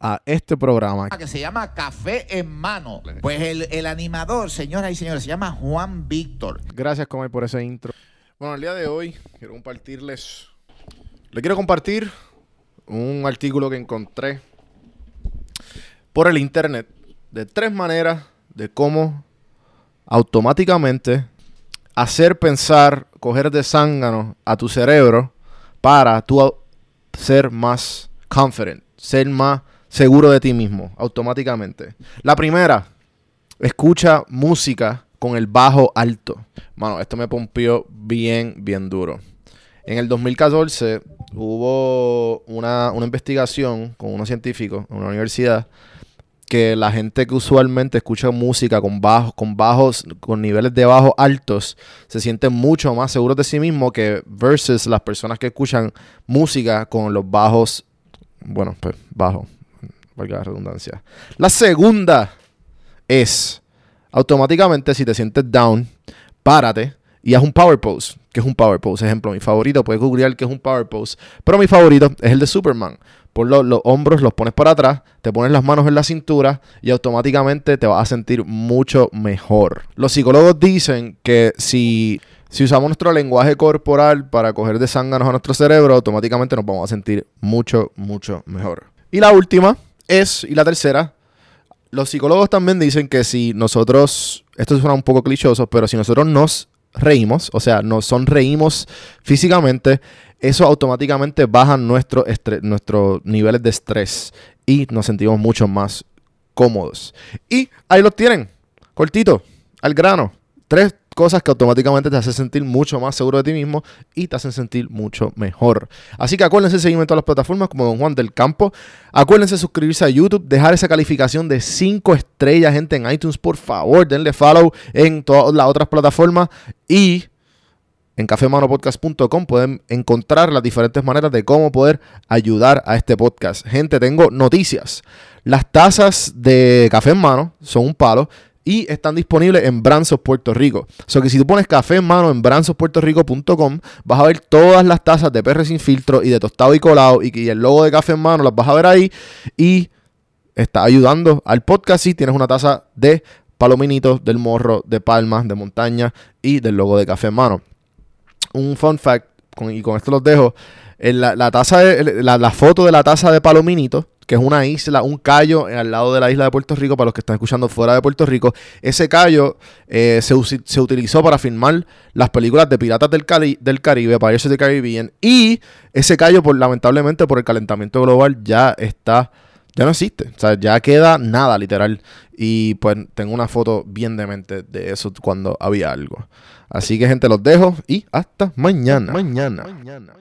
a este programa. Que se llama Café en Mano. Pues el, animador, señoras y señores, se llama Juan Víctor. Gracias, Comay, por ese intro. Bueno, el día de hoy quiero compartirles. Le quiero compartir un artículo que encontré por el internet de tres maneras de cómo automáticamente hacer pensar, coger de zángano a tu cerebro para tú ser más confident, ser más seguro de ti mismo, automáticamente. La primera, escucha música con el bajo alto. Mano, esto me pompió bien, bien duro. En el 2014 hubo una, investigación con unos científicos en una universidad que la gente que usualmente escucha música con bajos, con bajos, con niveles de bajo altos, se sienten mucho más seguros de sí mismo que versus las personas que escuchan música con los bajos, bueno, pues bajos, valga la redundancia. La segunda es, automáticamente si te sientes down, párate y haz un power pose. que es un power pose? Ejemplo, mi favorito, puedes googlear que es un power pose. Pero mi favorito es el de Superman. Los, los hombros, los pones para atrás, te pones las manos en la cintura y automáticamente te vas a sentir mucho mejor. Los psicólogos dicen que si si usamos nuestro lenguaje corporal para coger de zánganos a nuestro cerebro, automáticamente nos vamos a sentir mucho, mucho mejor. Y la última es, y la tercera, los psicólogos también dicen que si nosotros, esto suena un poco clichoso, pero si nosotros nos reímos, o sea, nos sonreímos físicamente, eso automáticamente baja nuestro nuestros niveles de estrés y nos sentimos mucho más cómodos. Y ahí lo tienen, cortito, al grano. Tres cosas que automáticamente te hacen sentir mucho más seguro de ti mismo y te hacen sentir mucho mejor. Así que acuérdense de seguirme en todas las plataformas como Don Juan del Campo. Acuérdense de suscribirse a YouTube, dejar esa calificación de 5 estrellas, gente, en iTunes, por favor. Denle follow en todas las otras plataformas y en cafemanopodcast.com pueden encontrar las diferentes maneras de cómo poder ayudar a este podcast. Gente, tengo noticias. Las tazas de café en mano son un palo y están disponibles en Branzos, Puerto Rico. O sea que si tú pones café en mano en branzospuertorico.com, vas a ver todas las tazas de PR sin filtro y de tostado y colado y, el logo de café en mano las vas a ver ahí y está ayudando al podcast si tienes una taza de palominitos, del morro, de palmas, de montaña y del logo de café en mano. Un fun fact, y con esto los dejo, la, taza la, foto de la taza de palominitos que es una isla, un callo al lado de la isla de Puerto Rico, para los que están escuchando fuera de Puerto Rico. Ese callo eh, se, se, utilizó para filmar las películas de Piratas del, Cari del Caribe, Pirates of the Caribbean, y ese callo, por, lamentablemente, por el calentamiento global, ya está ya no existe. O sea, ya queda nada, literal. Y pues tengo una foto bien demente de eso cuando había algo. Así que, gente, los dejo y hasta mañana. Mañana. mañana.